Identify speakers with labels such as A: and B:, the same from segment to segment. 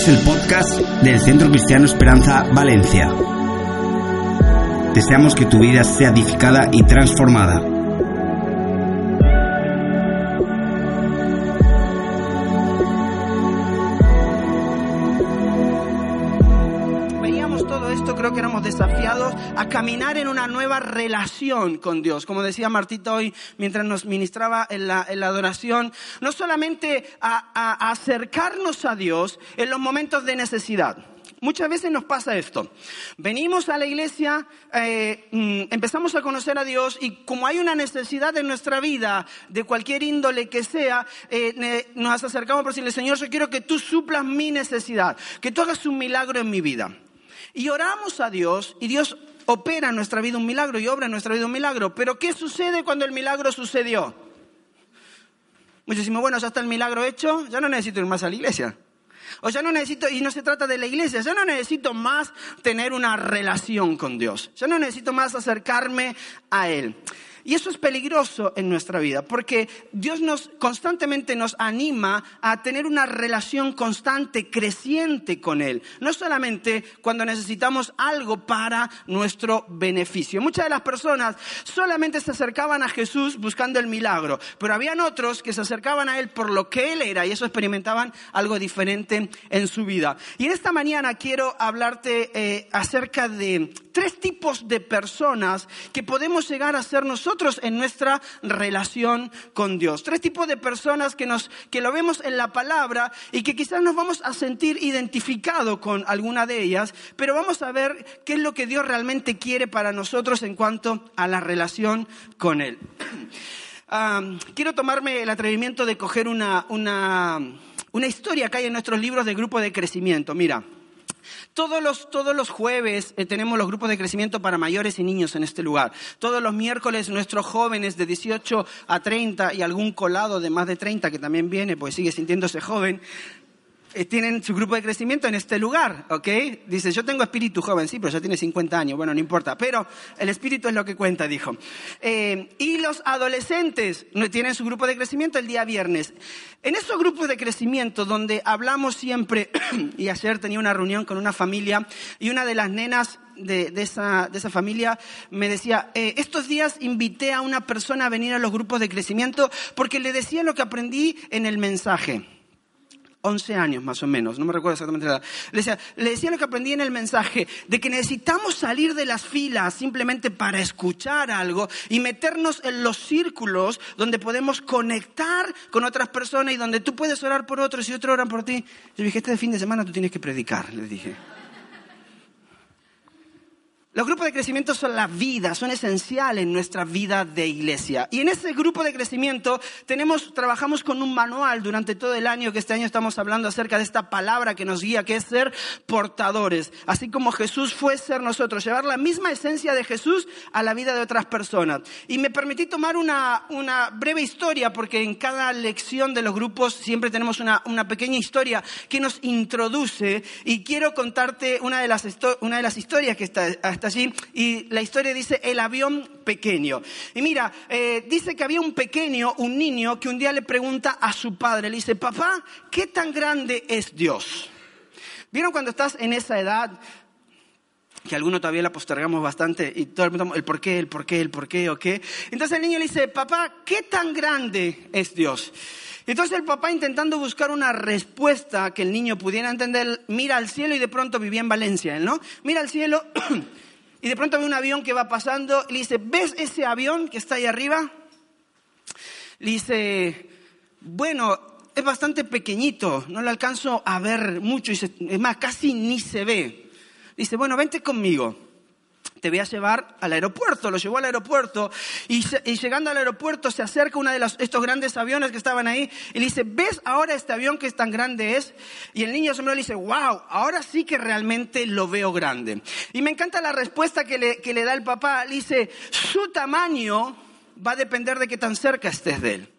A: Escuchas el podcast del Centro Cristiano Esperanza Valencia. Deseamos que tu vida sea edificada y transformada.
B: Caminar en una nueva relación con Dios. Como decía Martita hoy mientras nos ministraba en la, en la adoración, no solamente a, a- a acercarnos a Dios en los momentos de necesidad. Muchas veces nos pasa esto. Venimos a la iglesia, eh, mm, empezamos a conocer a Dios y como hay una necesidad en nuestra vida, de cualquier índole que sea, eh, nos acercamos para decirle, Señor, yo quiero que tú suplas mi necesidad, que tú hagas un milagro en mi vida. Y oramos a Dios y Dios opera en nuestra vida un milagro y obra en nuestra vida un milagro. Pero ¿qué sucede cuando el milagro sucedió? Muchos decimos, bueno, ya está el milagro hecho, ya no necesito ir más a la iglesia. O ya no necesito, y no se trata de la iglesia, ya no necesito más tener una relación con Dios. Ya no necesito más acercarme a Él. Y eso es peligroso en nuestra vida, porque Dios nos constantemente nos anima a tener una relación constante, creciente con Él. No solamente cuando necesitamos algo para nuestro beneficio. Muchas de las personas solamente se acercaban a Jesús buscando el milagro, pero habían otros que se acercaban a Él por lo que Él era y eso experimentaban algo diferente en su vida. Y en esta mañana quiero hablarte eh, acerca de tres tipos de personas que podemos llegar a ser nosotros en nuestra relación con Dios. Tres tipos de personas que, nos, que lo vemos en la palabra y que quizás nos vamos a sentir identificados con alguna de ellas, pero vamos a ver qué es lo que Dios realmente quiere para nosotros en cuanto a la relación con Él. Quiero tomarme el atrevimiento de coger una, una, una historia que hay en nuestros libros de grupo de crecimiento. Mira. Todos los, todos los jueves eh, tenemos los grupos de crecimiento para mayores y niños en este lugar. Todos los miércoles nuestros jóvenes de 18 a 30 y algún colado de más de 30 que también viene, pues sigue sintiéndose joven, tienen su grupo de crecimiento en este lugar, ¿ok? Dice, yo tengo espíritu joven, sí, pero ya tiene 50 años, bueno, no importa, pero el espíritu es lo que cuenta, dijo. Eh, y los adolescentes tienen su grupo de crecimiento el día viernes. En esos grupos de crecimiento donde hablamos siempre, y ayer tenía una reunión con una familia y una de las nenas de, de esa, de esa familia me decía, eh, estos días invité a una persona a venir a los grupos de crecimiento porque le decía lo que aprendí en el mensaje. 11 años más o menos, no me recuerdo exactamente la edad. Le decía, lo que aprendí en el mensaje, de que necesitamos salir de las filas simplemente para escuchar algo y meternos en los círculos donde podemos conectar con otras personas y donde tú puedes orar por otros y otros oran por ti. Yo dije, este fin de semana tú tienes que predicar, les dije. Los grupos de crecimiento son la vida, son esenciales en nuestra vida de iglesia. Y en ese grupo de crecimiento tenemos, trabajamos con un manual durante todo el año, que este año estamos hablando acerca de esta palabra que nos guía, que es ser portadores. Así como Jesús fue ser nosotros, llevar la misma esencia de Jesús a la vida de otras personas. Y me permití tomar una, una breve historia, porque en cada lección de los grupos siempre tenemos una, una pequeña historia que nos introduce. Y quiero contarte una de las, una de las historias que está, está allí. Y la historia dice el avión pequeño. Y mira, eh, dice que había un pequeño, un niño, que un día le pregunta a su padre, le dice, papá, ¿qué tan grande es Dios? ¿Vieron cuando estás en esa edad? que algunos todavía la postergamos bastante y todo el mundo, el por qué, el por qué, el por qué, o qué. Entonces el niño le dice, papá, ¿qué tan grande es Dios? Entonces el papá intentando buscar una respuesta que el niño pudiera entender, mira al cielo y de pronto vivía en Valencia, ¿no? Mira al cielo y de pronto ve un avión que va pasando y le dice, ¿ves ese avión que está ahí arriba? Le dice, bueno, es bastante pequeñito, no lo alcanzo a ver mucho, es más, casi ni se ve. Dice, bueno, vente conmigo. Te voy a llevar al aeropuerto. Lo llevó al aeropuerto y, llegando al aeropuerto se acerca uno de estos grandes aviones que estaban ahí y le dice, ¿ves ahora este avión que es tan grande es? Y el niño asombrado le dice, wow, ahora sí que realmente lo veo grande. Y me encanta la respuesta que le, que le da el papá. Le dice, su tamaño va a depender de qué tan cerca estés de él.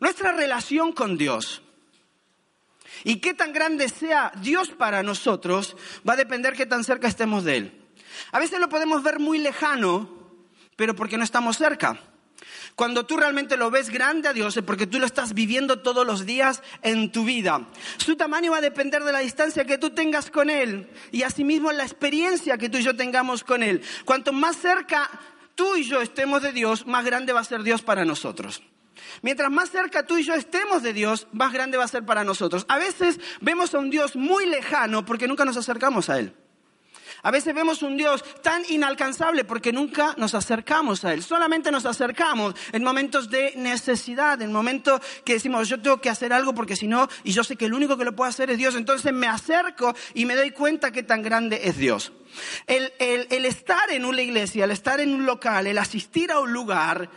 B: Nuestra relación con Dios y qué tan grande sea Dios para nosotros va a depender qué tan cerca estemos de Él. A veces lo podemos ver muy lejano, pero porque no estamos cerca. Cuando tú realmente lo ves grande a Dios es porque tú lo estás viviendo todos los días en tu vida. Su tamaño va a depender de la distancia que tú tengas con Él y asimismo la experiencia que tú y yo tengamos con Él. Cuanto más cerca tú y yo estemos de Dios, más grande va a ser Dios para nosotros. Mientras más cerca tú y yo estemos de Dios, más grande va a ser para nosotros. A veces vemos a un Dios muy lejano porque nunca nos acercamos a Él. A veces vemos un Dios tan inalcanzable porque nunca nos acercamos a Él. Solamente nos acercamos en momentos de necesidad, en momentos que decimos, yo tengo que hacer algo porque si no, y yo sé que el único que lo puede hacer es Dios, entonces me acerco y me doy cuenta que tan grande es Dios. El, el estar en una iglesia, el estar en un local, el asistir a un lugar,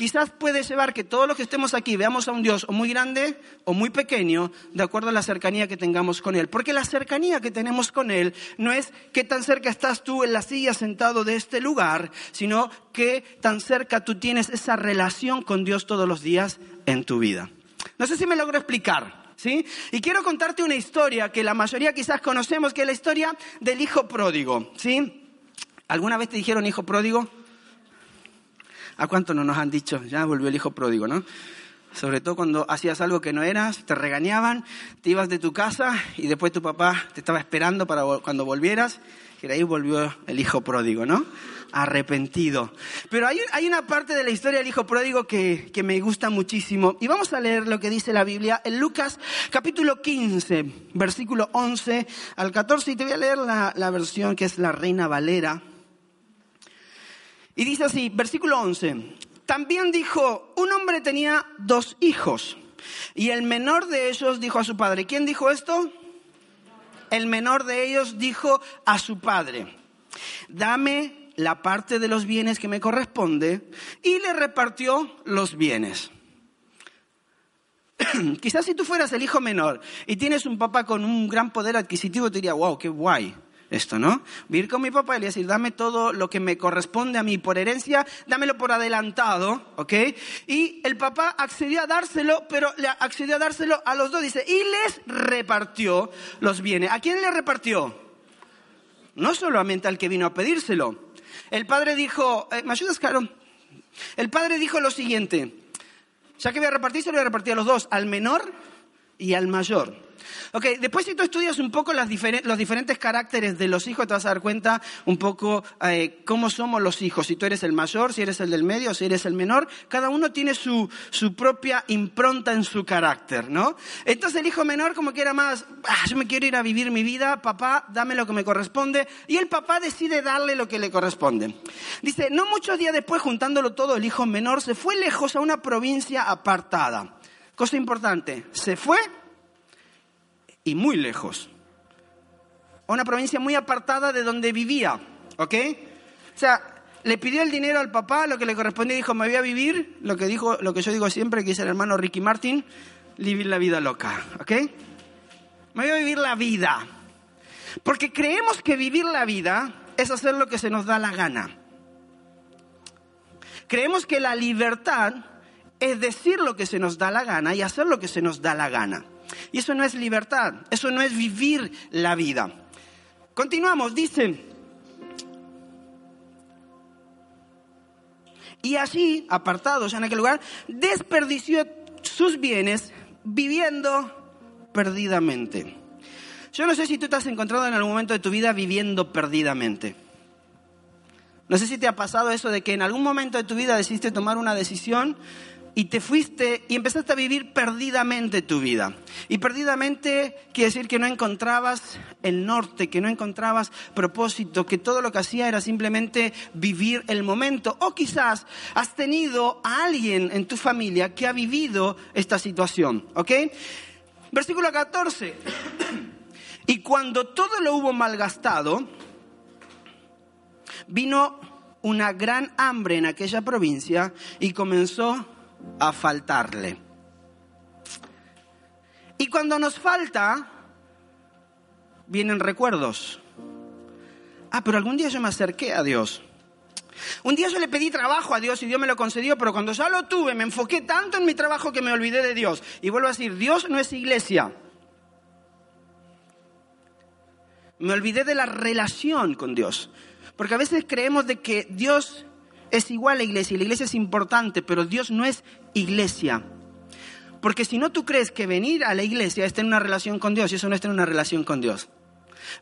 B: quizás puede llevar que todos los que estemos aquí veamos a un Dios o muy grande o muy pequeño, de acuerdo a la cercanía que tengamos con Él. Porque la cercanía que tenemos con Él no es qué tan cerca estás tú en la silla sentado de este lugar, sino qué tan cerca tú tienes esa relación con Dios todos los días en tu vida. No sé si me logro explicar. ¿Sí? Y quiero contarte una historia que la mayoría quizás conocemos, que es la historia del hijo pródigo, ¿sí? ¿Alguna vez te dijeron hijo pródigo? ¿A cuánto no nos han dicho? Ya volvió el hijo pródigo, ¿no? Sobre todo cuando hacías algo que no eras, te regañaban, te ibas de tu casa y después tu papá te estaba esperando para cuando volvieras. Y ahí volvió el hijo pródigo, ¿no? Arrepentido. Pero hay, una parte de la historia del hijo pródigo que, me gusta muchísimo. Y vamos a leer lo que dice la Biblia en Lucas capítulo 15, versículo 11 al 14. Y te voy a leer la versión que es la Reina Valera. Y dice así, versículo 11, también dijo, un hombre tenía dos hijos y el menor de ellos dijo a su padre, ¿quién dijo esto? El menor de ellos dijo a su padre, dame la parte de los bienes que me corresponde y le repartió los bienes. Quizás si tú fueras el hijo menor y tienes un papá con un gran poder adquisitivo, te diría, wow, qué guay esto, ¿no? Vivir con mi papá y decir, dame todo lo que me corresponde a mí por herencia, dámelo por adelantado, ¿ok? Y el papá accedió a dárselo, pero le accedió a dárselo a los dos, dice, y les repartió los bienes. ¿A quién le repartió? No solamente al que vino a pedírselo. El padre dijo, eh, ¿me ayudas, Caro? El padre dijo lo siguiente, ya que voy a repartir, se lo voy a repartir a los dos, al menor y al mayor. Ok, después si tú estudias un poco los diferentes caracteres de los hijos, te vas a dar cuenta un poco eh, cómo somos los hijos. Si tú eres el mayor, si eres el del medio, si eres el menor, cada uno tiene su, su propia impronta en su carácter, ¿no? Entonces el hijo menor como que era más, ah, yo me quiero ir a vivir mi vida, papá, dame lo que me corresponde, y el papá decide darle lo que le corresponde. Dice, no muchos días después, juntándolo todo, el hijo menor se fue lejos a una provincia apartada. Cosa importante, se fue muy lejos. una provincia muy apartada de donde vivía, ¿ok? O sea, le pidió el dinero al papá, lo que le correspondía, dijo, me voy a vivir, lo que, dijo, lo que yo digo siempre, que dice el hermano Ricky Martin, vivir la vida loca, ¿ok? Me voy a vivir la vida. Porque creemos que vivir la vida es hacer lo que se nos da la gana. Creemos que la libertad es decir lo que se nos da la gana y hacer lo que se nos da la gana. Y eso no es libertad, eso no es vivir la vida. Continuamos, dice. Y así, apartados en aquel lugar, desperdició sus bienes viviendo perdidamente. Yo no sé si tú te has encontrado en algún momento de tu vida viviendo perdidamente. No sé si te ha pasado eso de que en algún momento de tu vida decidiste tomar una decisión y te fuiste y empezaste a vivir perdidamente tu vida. Y perdidamente quiere decir que no encontrabas el norte, que no encontrabas propósito, que todo lo que hacía era simplemente vivir el momento. O quizás has tenido a alguien en tu familia que ha vivido esta situación, ¿ok? Versículo 14. Y cuando todo lo hubo malgastado, vino una gran hambre en aquella provincia y comenzó a faltarle. Y cuando nos falta, vienen recuerdos. Ah, pero algún día yo me acerqué a Dios. Un día yo le pedí trabajo a Dios y Dios me lo concedió, pero cuando ya lo tuve me enfoqué tanto en mi trabajo que me olvidé de Dios. Y vuelvo a decir, Dios no es iglesia. Me olvidé de la relación con Dios. Porque a veces creemos de que Dios es igual a iglesia. La iglesia es importante, pero Dios no es iglesia. Porque si no tú crees que venir a la iglesia es tener una relación con Dios, y eso no es tener una relación con Dios.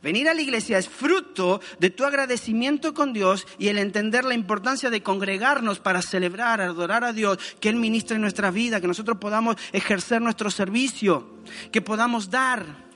B: Venir a la iglesia es fruto de tu agradecimiento con Dios y el entender la importancia de congregarnos para celebrar, adorar a Dios, que Él ministre nuestra vida, que nosotros podamos ejercer nuestro servicio, que podamos dar.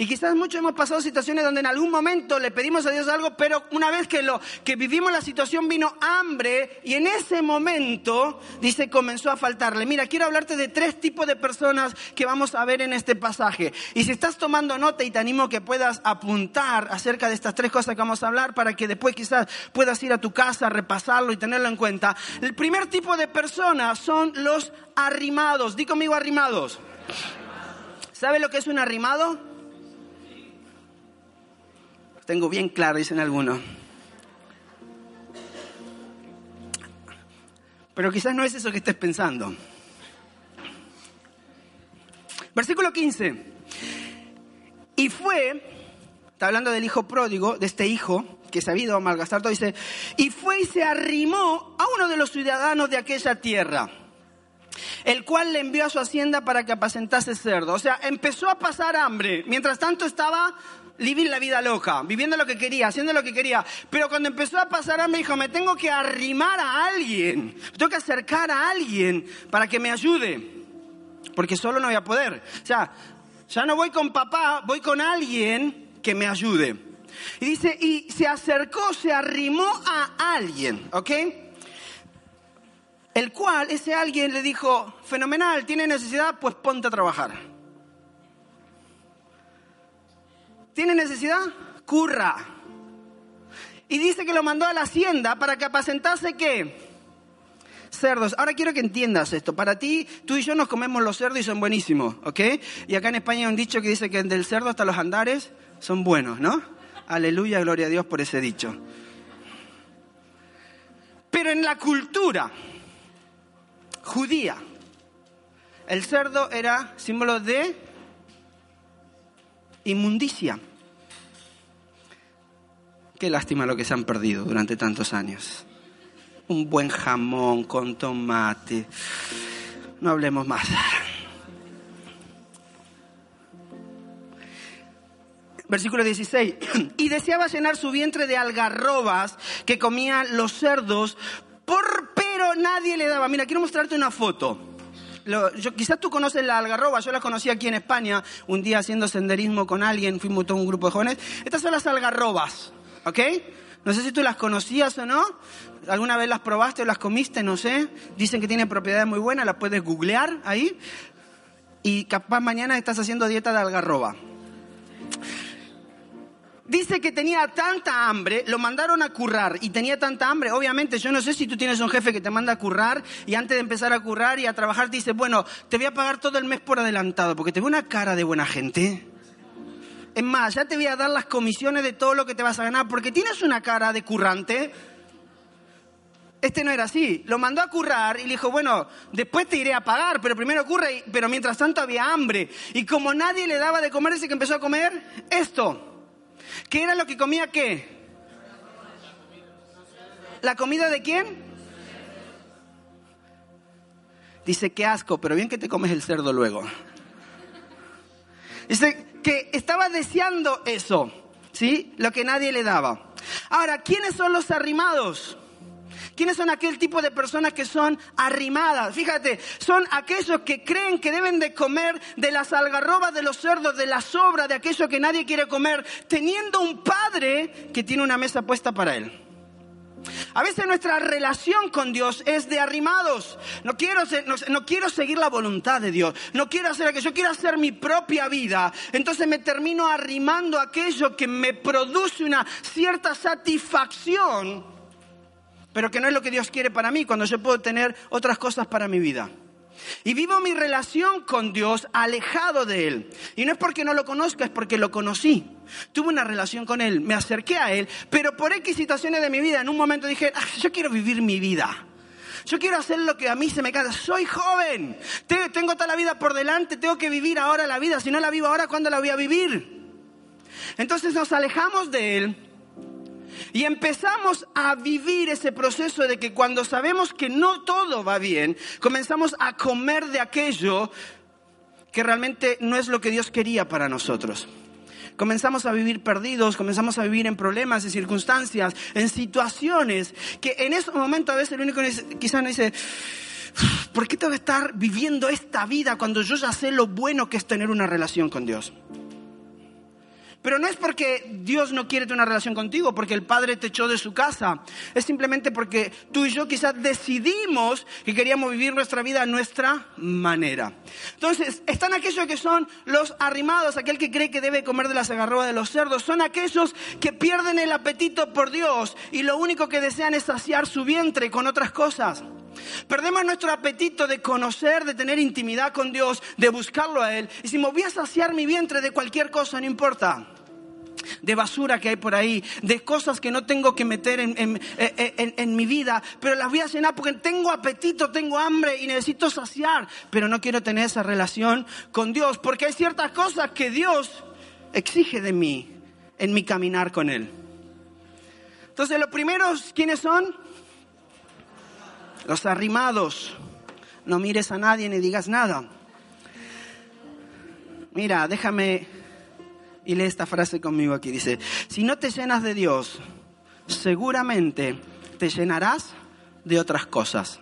B: Y quizás muchos hemos pasado situaciones donde en algún momento le pedimos a Dios algo, pero una vez que lo que vivimos la situación vino hambre y en ese momento dice comenzó a faltarle. Mira, quiero hablarte de tres tipos de personas que vamos a ver en este pasaje. Y si estás tomando nota y te animo que puedas apuntar acerca de estas tres cosas que vamos a hablar para que después quizás puedas ir a tu casa, repasarlo y tenerlo en cuenta. El primer tipo de personas son los arrimados. Di conmigo arrimados. ¿Sabe lo que es un arrimado? Tengo bien claro, dicen algunos. Pero quizás no es eso que estés pensando. Versículo 15. Y fue, está hablando del hijo pródigo, de este hijo que se ha ido a malgastar todo, dice, y fue y se arrimó a uno de los ciudadanos de aquella tierra, el cual le envió a su hacienda para que apacentase cerdo. O sea, empezó a pasar hambre. Mientras tanto estaba vivir la vida loca, viviendo lo que quería, haciendo lo que quería. Pero cuando empezó a pasar hambre, dijo, me tengo que arrimar a alguien, me tengo que acercar a alguien para que me ayude, porque solo no voy a poder. O sea, ya no voy con papá, voy con alguien que me ayude. Y dice, y se acercó, se arrimó a alguien, ¿ok? El cual, ese alguien le dijo, fenomenal, tiene necesidad, pues ponte a trabajar. ¿Tiene necesidad? Curra. Y dice que lo mandó a la hacienda para que apacentase qué? Cerdos. Ahora quiero que entiendas esto. Para ti, tú y yo nos comemos los cerdos y son buenísimos, ¿ok? Y acá en España hay un dicho que dice que del cerdo hasta los andares son buenos, ¿no? Aleluya, gloria a Dios por ese dicho. Pero en la cultura judía, el cerdo era símbolo de inmundicia. Qué lástima lo que se han perdido durante tantos años. Un buen jamón con tomate. No hablemos más. Versículo 16. Y deseaba llenar su vientre de algarrobas que comían los cerdos, por, pero nadie le daba. Mira, quiero mostrarte una foto yo, quizás tú conoces la algarroba, yo la conocí aquí en España, un día haciendo senderismo con alguien, fuimos todo un grupo de jóvenes. Estas son las algarrobas, ¿ok? No sé si tú las conocías o no, alguna vez las probaste o las comiste, no sé. Dicen que tienen propiedades muy buenas, las puedes googlear ahí. Y capaz mañana estás haciendo dieta de algarroba dice que tenía tanta hambre, lo mandaron a currar y tenía tanta hambre. Obviamente, yo no sé si tú tienes un jefe que te manda a currar y antes de empezar a currar y a trabajar te dice, bueno, te voy a pagar todo el mes por adelantado porque te ve una cara de buena gente. Es más, ya te voy a dar las comisiones de todo lo que te vas a ganar porque tienes una cara de currante. Este no era así. Lo mandó a currar y le dijo, bueno, después te iré a pagar, pero primero curre. Pero mientras tanto había hambre. Y como nadie le daba de comer, ese que empezó a comer esto. ¿Qué era lo que comía qué? ¿La comida de quién? Dice, qué asco, pero bien que te comes el cerdo luego. Dice que estaba deseando eso, ¿sí? Lo que nadie le daba. Ahora, ¿quiénes son los arrimados? ¿Quiénes son aquel tipo de personas que son arrimadas? Fíjate, son aquellos que creen que deben de comer de las algarrobas de los cerdos, de la sobra, de aquello que nadie quiere comer, teniendo un padre que tiene una mesa puesta para él. A veces nuestra relación con Dios es de arrimados. No quiero, no, quiero seguir la voluntad de Dios. No quiero hacer aquello. Yo quiero hacer mi propia vida. Entonces me termino arrimando aquello que me produce una cierta satisfacción pero que no es lo que Dios quiere para mí cuando yo puedo tener otras cosas para mi vida. Y vivo mi relación con Dios alejado de Él. Y no es porque no lo conozca, es porque lo conocí. Tuve una relación con Él, me acerqué a Él, pero por X situaciones de mi vida, en un momento dije, ah, yo quiero vivir mi vida. Yo quiero hacer lo que a mí se me canta. Soy joven, tengo toda la vida por delante, tengo que vivir ahora la vida. Si no la vivo ahora, ¿cuándo la voy a vivir? Entonces nos alejamos de Él Y empezamos a vivir ese proceso de que cuando sabemos que no todo va bien, comenzamos a comer de aquello que realmente no es lo que Dios quería para nosotros. Comenzamos a vivir perdidos, comenzamos a vivir en problemas, en circunstancias, en situaciones que en ese momento a veces el único quizás no dice, ¿por qué tengo que estar viviendo esta vida cuando yo ya sé lo bueno que es tener una relación con Dios? Pero no es porque Dios no quiere tener una relación contigo, porque el Padre te echó de su casa. Es simplemente porque tú y yo quizás decidimos que queríamos vivir nuestra vida a nuestra manera. Entonces, están aquellos que son los arrimados, aquel que cree que debe comer de la agarroba de los cerdos. Son aquellos que pierden el apetito por Dios y lo único que desean es saciar su vientre con otras cosas. Perdemos nuestro apetito de conocer, de tener intimidad con Dios, de buscarlo a Él. Y si me voy a saciar mi vientre de cualquier cosa, no importa. De basura que hay por ahí, de cosas que no tengo que meter en, mi vida, pero las voy a llenar porque tengo apetito, tengo hambre y necesito saciar, pero no quiero tener esa relación con Dios, porque hay ciertas cosas que Dios exige de mí en mi caminar con Él. Entonces, los primeros, ¿quiénes son? Los arrimados. No mires a nadie ni digas nada. Mira, déjame y lee esta frase conmigo aquí. Dice, si no te llenas de Dios, seguramente te llenarás de otras cosas.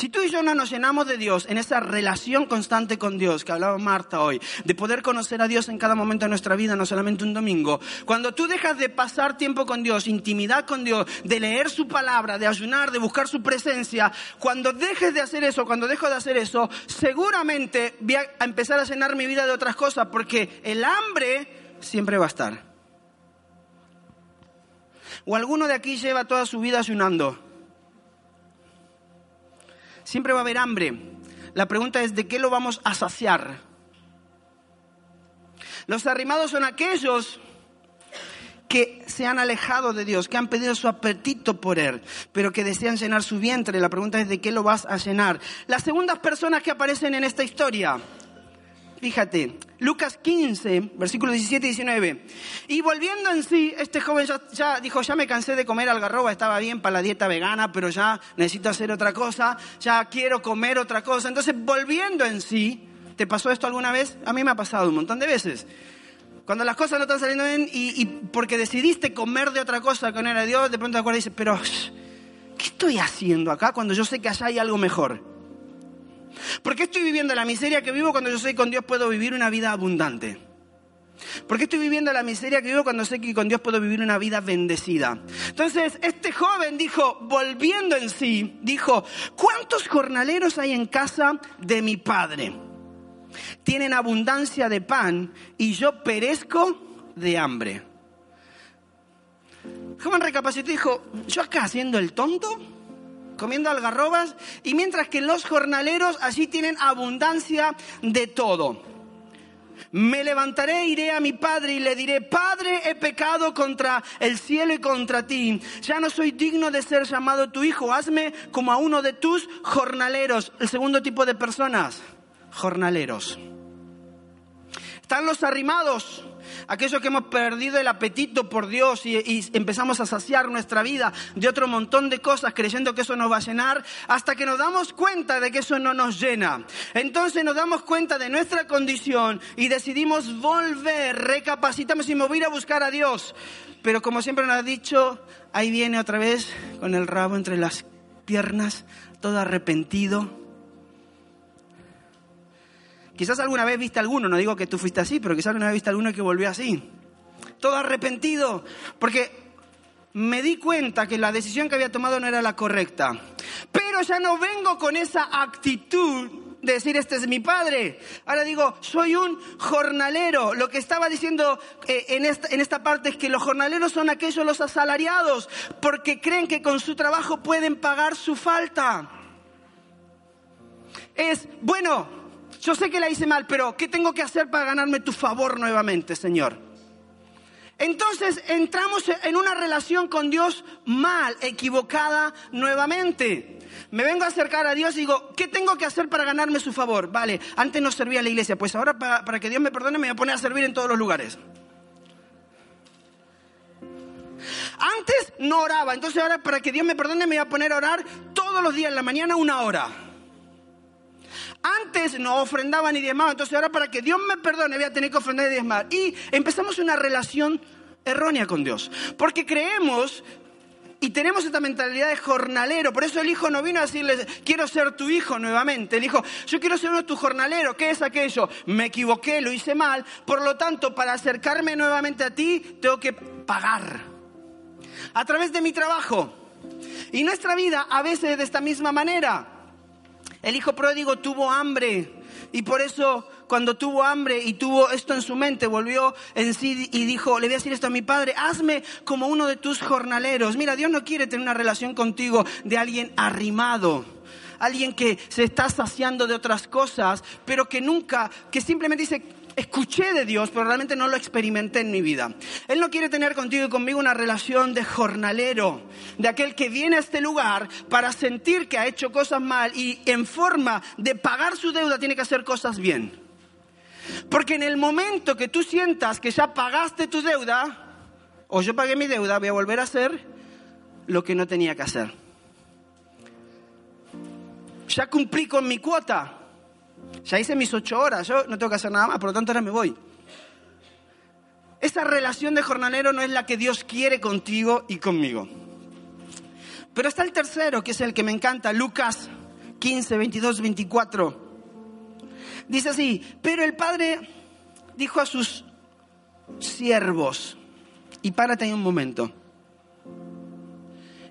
B: Si tú y yo no nos llenamos de Dios en esa relación constante con Dios que hablaba Marta hoy, de poder conocer a Dios en cada momento de nuestra vida, no solamente un domingo, cuando tú dejas de pasar tiempo con Dios, intimidad con Dios, de leer su palabra, de ayunar, de buscar su presencia, cuando dejes de hacer eso, cuando dejo de hacer eso, seguramente voy a empezar a llenar mi vida de otras cosas, porque el hambre siempre va a estar. O alguno de aquí lleva toda su vida ayunando Siempre va a haber hambre. La pregunta es, ¿de qué lo vamos a saciar? Los arrimados son aquellos que se han alejado de Dios, que han pedido su apetito por Él, pero que desean llenar su vientre. La pregunta es, ¿de qué lo vas a llenar? Las segundas personas que aparecen en esta historia Fíjate, Lucas 15, versículos 17 y 19. Y volviendo en sí, este joven ya, dijo, ya me cansé de comer algarroba, estaba bien para la dieta vegana, pero ya necesito hacer otra cosa, ya quiero comer otra cosa. Entonces, volviendo en sí, ¿te pasó esto alguna vez? A mí me ha pasado un montón de veces. Cuando las cosas no están saliendo bien y, porque decidiste comer de otra cosa que no era Dios, de pronto te acuerdas y dices, pero, ¿qué estoy haciendo acá cuando yo sé que allá hay algo mejor? ¿Por qué estoy viviendo la miseria que vivo cuando yo sé que con Dios puedo vivir una vida abundante? ¿Por qué estoy viviendo la miseria que vivo cuando sé que con Dios puedo vivir una vida bendecida? Entonces, este joven dijo, volviendo en sí, dijo, ¿cuántos jornaleros hay en casa de mi padre? Tienen abundancia de pan y yo perezco de hambre. El joven recapacitó y dijo, ¿yo acá haciendo el tonto? Comiendo algarrobas, y mientras que los jornaleros allí tienen abundancia de todo. Me levantaré, iré a mi padre y le diré, Padre, he pecado contra el cielo y contra ti. Ya no soy digno de ser llamado tu hijo. Hazme como a uno de tus jornaleros. El segundo tipo de personas, jornaleros. Están los arrimados, aquellos que hemos perdido el apetito por Dios y, empezamos a saciar nuestra vida de otro montón de cosas creyendo que eso nos va a llenar, hasta que nos damos cuenta de que eso no nos llena. Entonces nos damos cuenta de nuestra condición y decidimos volver, recapacitamos y mover a buscar a Dios. Pero como siempre nos ha dicho, ahí viene otra vez con el rabo entre las piernas, todo arrepentido Quizás alguna vez viste alguno, no digo que tú fuiste así, pero quizás alguna vez viste alguno que volvió así. Todo arrepentido, porque me di cuenta que la decisión que había tomado no era la correcta. Pero ya no vengo con esa actitud de decir, este es mi padre. Ahora digo, soy un jornalero. Lo que estaba diciendo eh, en, esta, en esta parte es que los jornaleros son aquellos los asalariados, porque creen que con su trabajo pueden pagar su falta. Es, bueno, yo sé que la hice mal, pero ¿qué tengo que hacer para ganarme tu favor nuevamente, Señor? Entonces entramos en una relación con Dios mal, equivocada nuevamente. Me vengo a acercar a Dios y digo, ¿qué tengo que hacer para ganarme su favor? Vale, antes no servía a la iglesia, pues ahora para, para que Dios me perdone me voy a poner a servir en todos los lugares. no oraba. Entonces ahora para que Dios me perdone me voy a poner a orar todos los días en la mañana una hora. Antes no ofrendaba ni diezmaba, entonces ahora para que Dios me perdone voy a tener que ofrendar y diezmar. Y empezamos una relación errónea con Dios. Porque creemos y tenemos esta mentalidad de jornalero. Por eso el hijo no vino a decirle, quiero ser tu hijo nuevamente. Él dijo, yo quiero ser uno de tus jornaleros. ¿Qué es aquello? Me equivoqué, lo hice mal. Por lo tanto, para acercarme nuevamente a ti, tengo que pagar. A través de mi trabajo. Y nuestra vida a veces de esta misma manera. El hijo pródigo tuvo hambre y por eso cuando tuvo hambre y tuvo esto en su mente, volvió en sí y dijo, le voy a decir esto a mi padre, hazme como uno de tus jornaleros. Mira, Dios no quiere tener una relación contigo de alguien arrimado alguien que se está saciando de otras cosas, pero que nunca, que simplemente dice, escuché de Dios, pero realmente no lo experimenté en mi vida. Él no quiere tener contigo y conmigo una relación de jornalero, de aquel que viene a este lugar para sentir que ha hecho cosas mal y en forma de pagar su deuda tiene que hacer cosas bien. Porque en el momento que tú sientas que ya pagaste tu deuda, o yo pagué mi deuda, voy a volver a hacer lo que no tenía que hacer. Ya cumplí con mi cuota. Ya hice mis ocho horas, yo no tengo que hacer nada más, por lo tanto ahora me voy. Esa relación de jornalero no es la que Dios quiere contigo y conmigo. Pero está el tercero, que es el que me encanta, Lucas 15, 22, 24. Dice así, pero el padre dijo a sus siervos, y párate ahí un momento.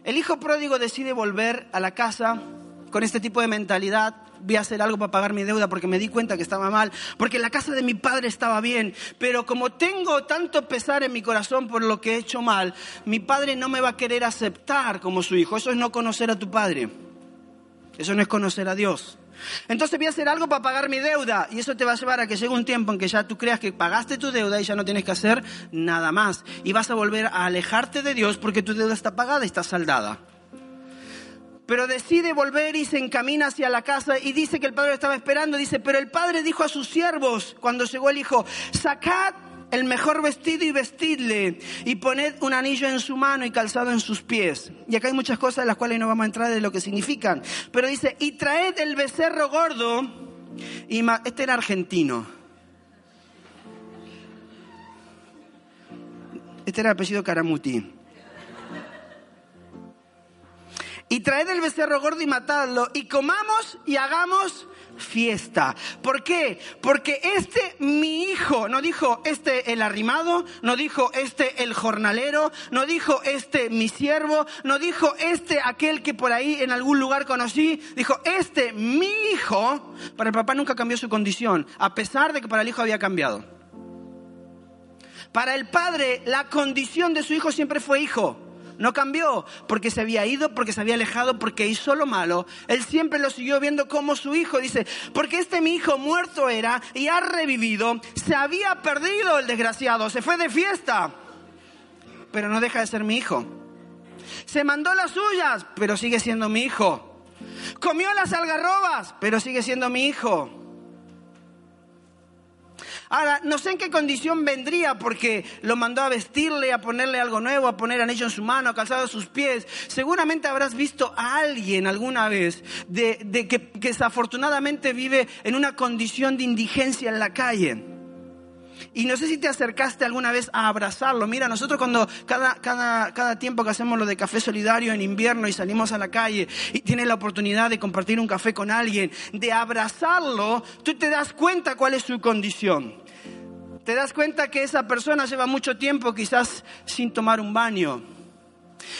B: El hijo pródigo decide volver a la casa con este tipo de mentalidad, voy a hacer algo para pagar mi deuda porque me di cuenta que estaba mal, porque la casa de mi padre estaba bien, pero como tengo tanto pesar en mi corazón por lo que he hecho mal, mi padre no me va a querer aceptar como su hijo. Eso es no conocer a tu padre. Eso no es conocer a Dios. Entonces voy a hacer algo para pagar mi deuda y eso te va a llevar a que llegue un tiempo en que ya tú creas que pagaste tu deuda y ya no tienes que hacer nada más. Y vas a volver a alejarte de Dios porque tu deuda está pagada y está saldada pero decide volver y se encamina hacia la casa y dice que el padre estaba esperando. Dice, pero el padre dijo a sus siervos cuando llegó el hijo, sacad el mejor vestido y vestidle y poned un anillo en su mano y calzado en sus pies. Y acá hay muchas cosas de las cuales no vamos a entrar de lo que significan. Pero dice, y traed el becerro gordo y este era argentino. Este era el apellido Caramuti y traed el becerro gordo y matadlo y comamos y hagamos fiesta. ¿Por qué? Porque este mi hijo, no dijo este el arrimado, no dijo este el jornalero, no dijo este mi siervo, no dijo este aquel que por ahí en algún lugar conocí, dijo este mi hijo, para el papá nunca cambió su condición, a pesar de que para el hijo había cambiado. Para el padre la condición de su hijo siempre fue hijo. No cambió porque se había ido, porque se había alejado, porque hizo lo malo. Él siempre lo siguió viendo como su hijo. Dice, porque este mi hijo muerto era y ha revivido. Se había perdido el desgraciado, se fue de fiesta. Pero no deja de ser mi hijo. Se mandó las suyas, pero sigue siendo mi hijo. Comió las algarrobas, pero sigue siendo mi hijo. Ahora, no sé en qué condición vendría porque lo mandó a vestirle, a ponerle algo nuevo, a poner anillo en su mano, a calzado sus pies. Seguramente habrás visto a alguien alguna vez de, que, que desafortunadamente vive en una condición de indigencia en la calle. Y no sé si te acercaste alguna vez a abrazarlo. Mira, nosotros cuando cada, cada, cada tiempo que hacemos lo de café solidario en invierno y salimos a la calle y tienes la oportunidad de compartir un café con alguien, de abrazarlo, tú te das cuenta cuál es su condición. Te das cuenta que esa persona lleva mucho tiempo quizás sin tomar un baño.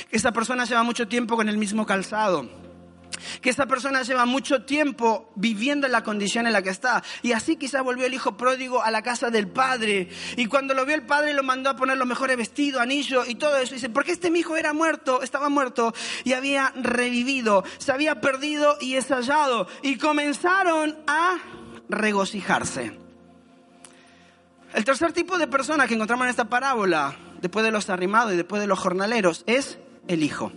B: Que esa persona lleva mucho tiempo con el mismo calzado que esa persona lleva mucho tiempo viviendo en la condición en la que está. Y así quizás volvió el hijo pródigo a la casa del padre. Y cuando lo vio el padre lo mandó a poner los mejores vestidos, anillo y todo eso. Y dice, porque este mi hijo era muerto, estaba muerto y había revivido, se había perdido y estallado. Y comenzaron a regocijarse. El tercer tipo de persona que encontramos en esta parábola, después de los arrimados y después de los jornaleros, es el hijo.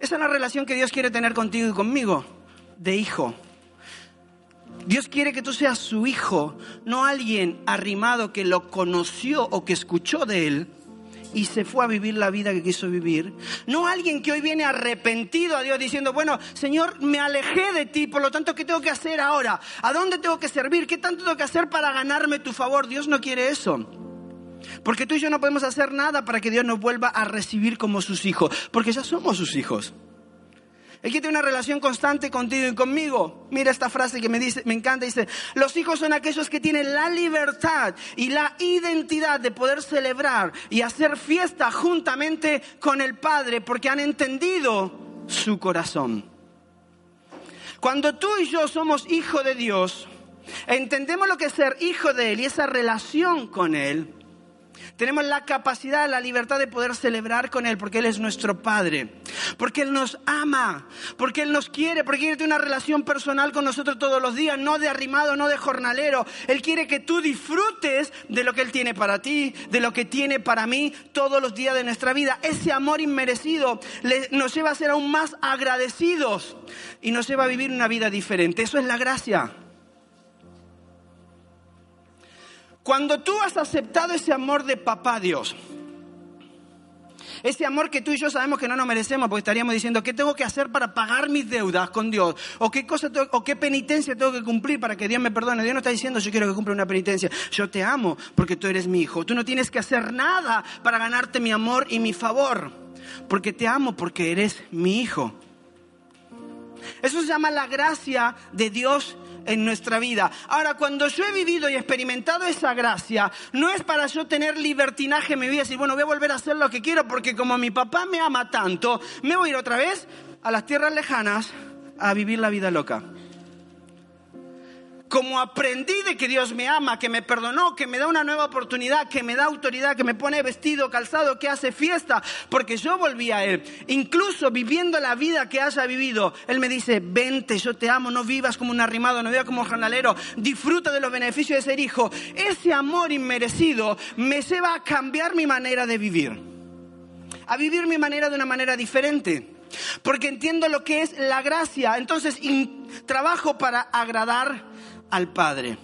B: Esa es la relación que Dios quiere tener contigo y conmigo, de hijo. Dios quiere que tú seas su hijo, no alguien arrimado que lo conoció o que escuchó de él y se fue a vivir la vida que quiso vivir. No alguien que hoy viene arrepentido a Dios diciendo, bueno, Señor, me alejé de ti, por lo tanto, ¿qué tengo que hacer ahora? ¿A dónde tengo que servir? ¿Qué tanto tengo que hacer para ganarme tu favor? Dios no quiere eso. Porque tú y yo no podemos hacer nada para que Dios nos vuelva a recibir como sus hijos, porque ya somos sus hijos. Él quiere una relación constante contigo y conmigo. Mira esta frase que me dice, me encanta, dice, los hijos son aquellos que tienen la libertad y la identidad de poder celebrar y hacer fiesta juntamente con el Padre porque han entendido su corazón. Cuando tú y yo somos hijos de Dios, entendemos lo que es ser hijo de Él y esa relación con Él, tenemos la capacidad, la libertad de poder celebrar con Él porque Él es nuestro Padre, porque Él nos ama, porque Él nos quiere, porque quiere tener una relación personal con nosotros todos los días, no de arrimado, no de jornalero. Él quiere que tú disfrutes de lo que Él tiene para ti, de lo que tiene para mí todos los días de nuestra vida. Ese amor inmerecido nos lleva a ser aún más agradecidos y nos lleva a vivir una vida diferente. Eso es la gracia. Cuando tú has aceptado ese amor de papá Dios, ese amor que tú y yo sabemos que no nos merecemos, porque estaríamos diciendo, ¿qué tengo que hacer para pagar mis deudas con Dios? ¿O qué, cosa o qué penitencia tengo que cumplir para que Dios me perdone? Dios no está diciendo, yo quiero que cumpla una penitencia. Yo te amo porque tú eres mi hijo. Tú no tienes que hacer nada para ganarte mi amor y mi favor, porque te amo porque eres mi hijo. Eso se llama la gracia de Dios en nuestra vida. Ahora, cuando yo he vivido y experimentado esa gracia, no es para yo tener libertinaje en mi vida y decir, bueno, voy a volver a hacer lo que quiero porque como mi papá me ama tanto, me voy a ir otra vez a las tierras lejanas a vivir la vida loca como aprendí de que Dios me ama, que me perdonó, que me da una nueva oportunidad, que me da autoridad, que me pone vestido, calzado, que hace fiesta, porque yo volví a Él. Incluso viviendo la vida que haya vivido, Él me dice, vente, yo te amo, no vivas como un arrimado, no vivas como un jornalero, disfruta de los beneficios de ser hijo. Ese amor inmerecido me lleva a cambiar mi manera de vivir, a vivir mi manera de una manera diferente. Porque entiendo lo que es la gracia. Entonces trabajo para agradar al Padre.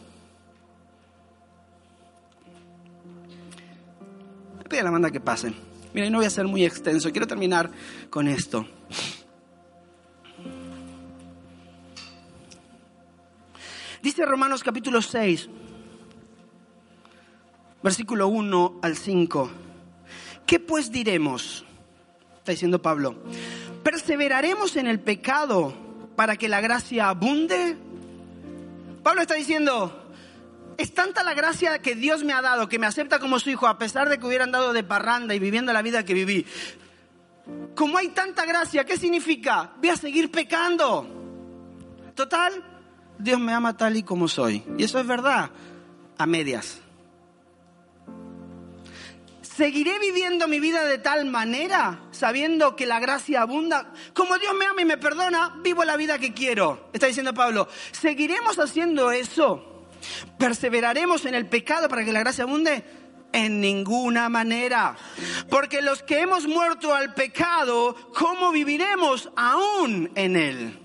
B: Pide a la banda que pase. Mira, no voy a ser muy extenso, quiero terminar con esto. Dice Romanos capítulo 6, versículo 1 al 5. ¿Qué pues diremos? Está diciendo Pablo. ¿Perseveraremos en el pecado para que la gracia abunde? Pablo está diciendo, es tanta la gracia que Dios me ha dado, que me acepta como su hijo, a pesar de que hubieran dado de parranda y viviendo la vida que viví. Como hay tanta gracia, ¿qué significa? Voy a seguir pecando. Total, Dios me ama tal y como soy. Y eso es verdad, a medias. ¿Seguiré viviendo mi vida de tal manera, sabiendo que la gracia abunda? Como Dios me ama y me perdona, vivo la vida que quiero. Está diciendo Pablo, ¿seguiremos haciendo eso? ¿Perseveraremos en el pecado para que la gracia abunde? En ninguna manera. Porque los que hemos muerto al pecado, ¿cómo viviremos aún en él?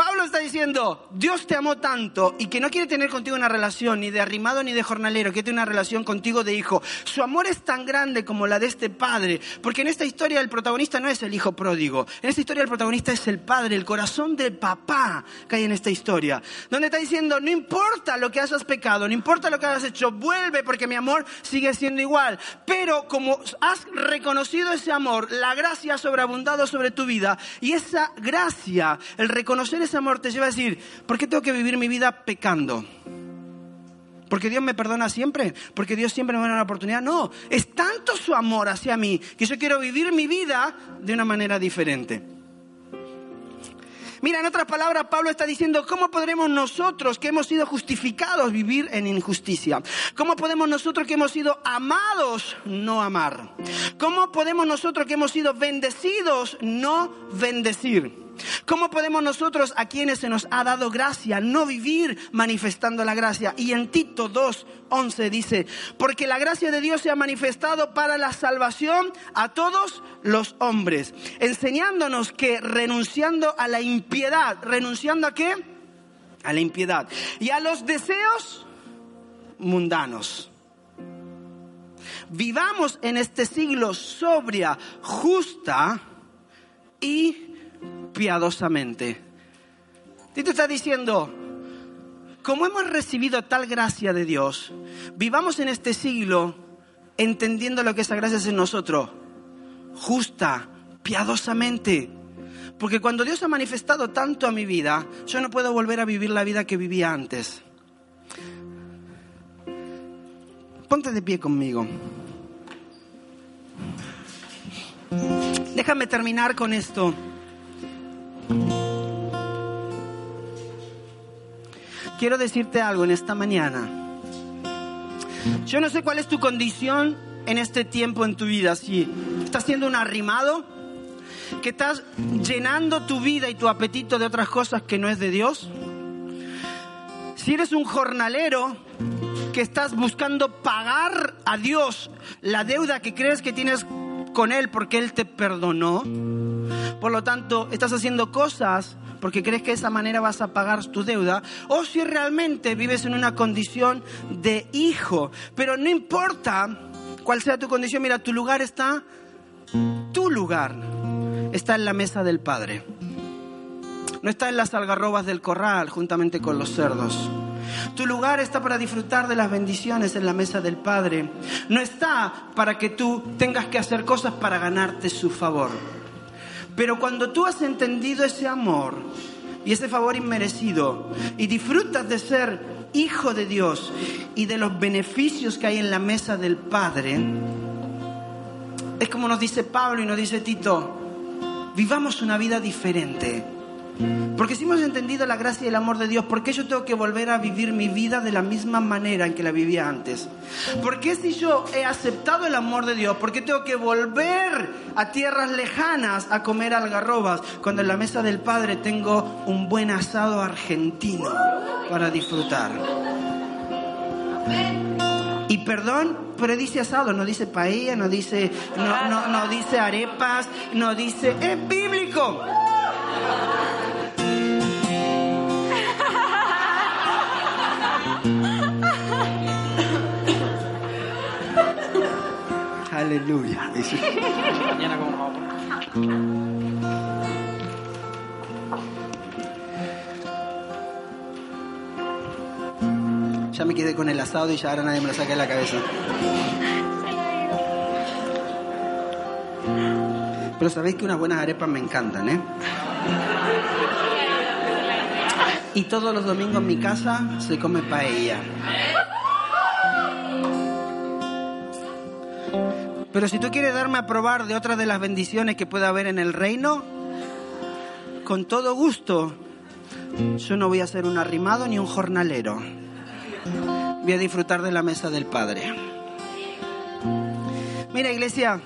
B: Pablo está diciendo, Dios te amó tanto y que no quiere tener contigo una relación ni de arrimado ni de jornalero, quiere tener una relación contigo de hijo. Su amor es tan grande como la de este padre, porque en esta historia el protagonista no es el hijo pródigo, en esta historia el protagonista es el padre, el corazón del papá que hay en esta historia, donde está diciendo, no importa lo que hayas pecado, no importa lo que hayas hecho, vuelve porque mi amor sigue siendo igual. Pero como has reconocido ese amor, la gracia ha sobreabundado sobre tu vida y esa gracia, el reconocer ese amor te lleva a decir, ¿por qué tengo que vivir mi vida pecando? Porque Dios me perdona siempre, porque Dios siempre me da una oportunidad. No, es tanto su amor hacia mí que yo quiero vivir mi vida de una manera diferente. Mira, en otras palabras, Pablo está diciendo, ¿cómo podremos nosotros que hemos sido justificados vivir en injusticia? ¿Cómo podemos nosotros que hemos sido amados no amar? ¿Cómo podemos nosotros que hemos sido bendecidos no bendecir? ¿Cómo podemos nosotros, a quienes se nos ha dado gracia, no vivir manifestando la gracia? Y en Tito 2.11 dice, porque la gracia de Dios se ha manifestado para la salvación a todos los hombres, enseñándonos que renunciando a la impiedad, renunciando a qué? A la impiedad. Y a los deseos mundanos vivamos en este siglo sobria, justa y piadosamente. Tito está diciendo, como hemos recibido tal gracia de Dios, vivamos en este siglo entendiendo lo que esa gracia es en nosotros, justa, piadosamente. Porque cuando Dios ha manifestado tanto a mi vida, yo no puedo volver a vivir la vida que vivía antes. Ponte de pie conmigo. Déjame terminar con esto. Quiero decirte algo en esta mañana. Yo no sé cuál es tu condición en este tiempo en tu vida. Si estás siendo un arrimado, que estás llenando tu vida y tu apetito de otras cosas que no es de Dios. Si eres un jornalero que estás buscando pagar a Dios la deuda que crees que tienes con Él porque Él te perdonó. Por lo tanto, estás haciendo cosas porque crees que de esa manera vas a pagar tu deuda. O si realmente vives en una condición de hijo. Pero no importa cuál sea tu condición, mira, tu lugar está, tu lugar está en la mesa del Padre. No está en las algarrobas del corral juntamente con los cerdos. Tu lugar está para disfrutar de las bendiciones en la mesa del Padre. No está para que tú tengas que hacer cosas para ganarte su favor. Pero cuando tú has entendido ese amor y ese favor inmerecido y disfrutas de ser hijo de Dios y de los beneficios que hay en la mesa del Padre, es como nos dice Pablo y nos dice Tito, vivamos una vida diferente porque si hemos entendido la gracia y el amor de Dios, ¿por qué yo tengo que volver a vivir mi vida de la misma manera en que la vivía antes? ¿Por qué si yo he aceptado el amor de Dios, por qué tengo que volver a tierras lejanas a comer algarrobas cuando en la mesa del Padre tengo un buen asado argentino para disfrutar? Y perdón, pero dice asado, no dice paella, no dice, no, no dice arepas, no dice, es bíblico. Aleluya. Ya me quedé con el asado y ya ahora nadie me lo saca de la cabeza. Pero sabéis que unas buenas arepas me encantan, ¿eh? Y todos los domingos en mi casa se come paella. Pero si tú quieres darme a probar de otra de las bendiciones que puede haber en el reino, con todo gusto, yo no voy a ser un arrimado ni un jornalero. Voy a disfrutar de la mesa del Padre. Mira, iglesia,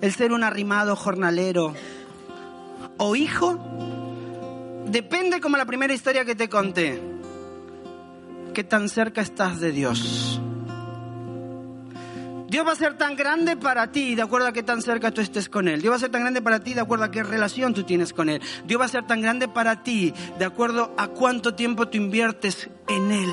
B: el ser un arrimado, jornalero o hijo, depende como la primera historia que te conté, qué tan cerca estás de Dios. Dios va a ser tan grande para ti de acuerdo a qué tan cerca tú estés con Él. Dios va a ser tan grande para ti de acuerdo a qué relación tú tienes con Él. Dios va a ser tan grande para ti de acuerdo a cuánto tiempo tú inviertes en Él.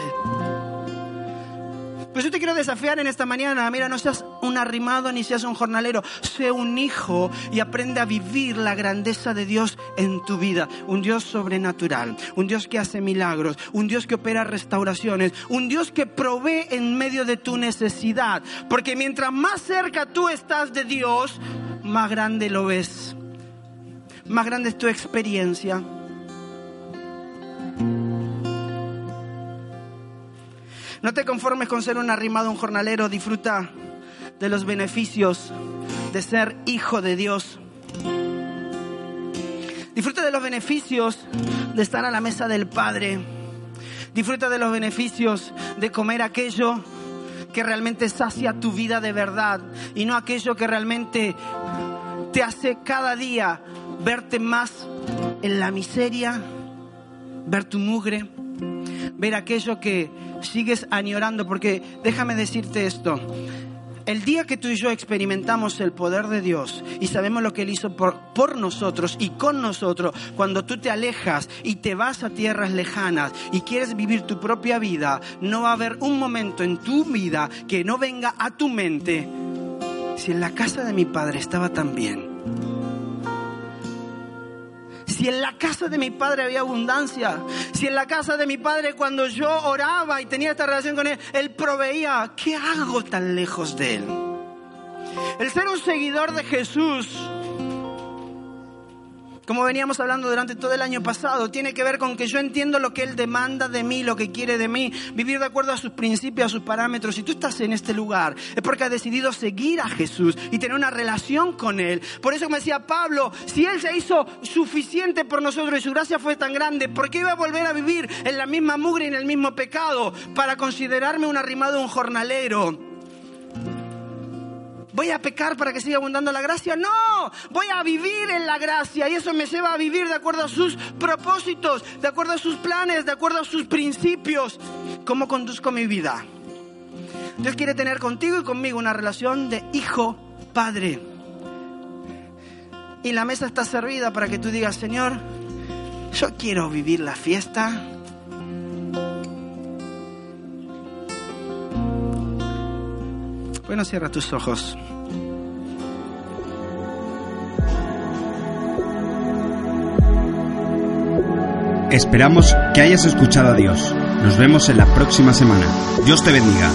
B: Pues yo te quiero desafiar en esta mañana. Mira, no seas un arrimado ni seas un jornalero. Sé un hijo y aprende a vivir la grandeza de Dios en tu vida. Un Dios sobrenatural, un Dios que hace milagros, un Dios que opera restauraciones, un Dios que provee en medio de tu necesidad. Porque mientras más cerca tú estás de Dios, más grande lo ves. Más grande es tu experiencia. No te conformes con ser un arrimado, un jornalero. Disfruta de los beneficios de ser hijo de Dios. Disfruta de los beneficios de estar a la mesa del Padre. Disfruta de los beneficios de comer aquello que realmente sacia tu vida de verdad y no aquello que realmente te hace cada día verte más en la miseria, ver tu mugre, ver aquello que sigues añorando, porque déjame decirte esto, El día que tú y yo experimentamos el poder de Dios y sabemos lo que Él hizo por, por, nosotros y con nosotros, cuando tú te alejas y te vas a tierras lejanas y quieres vivir tu propia vida, no va a haber un momento en tu vida que no venga a tu mente. Si en la casa de mi padre estaba tan bien, si en la casa de mi padre había abundancia, si en la casa de mi padre cuando yo oraba y tenía esta relación con él, él proveía, ¿qué hago tan lejos de él? El ser un seguidor de Jesús como veníamos hablando durante todo el año pasado, tiene que ver con que yo entiendo lo que Él demanda de mí, lo que quiere de mí, vivir de acuerdo a sus principios, a sus parámetros. Si tú estás en este lugar, es porque has decidido seguir a Jesús y tener una relación con Él. Por eso me decía Pablo, si Él se hizo suficiente por nosotros y su gracia fue tan grande, ¿por qué iba a volver a vivir en la misma mugre y en el mismo pecado para considerarme un arrimado, un jornalero? ¿Voy a pecar para que siga abundando la gracia? No, voy a vivir en la gracia y eso me lleva a vivir de acuerdo a sus propósitos, de acuerdo a sus planes, de acuerdo a sus principios. ¿Cómo conduzco mi vida? Dios quiere tener contigo y conmigo una relación de hijo-padre. Y la mesa está servida para que tú digas, Señor, yo quiero vivir la fiesta Bueno, cierra tus ojos.
A: Esperamos que hayas escuchado a Dios. Nos vemos en la próxima semana. Dios te bendiga.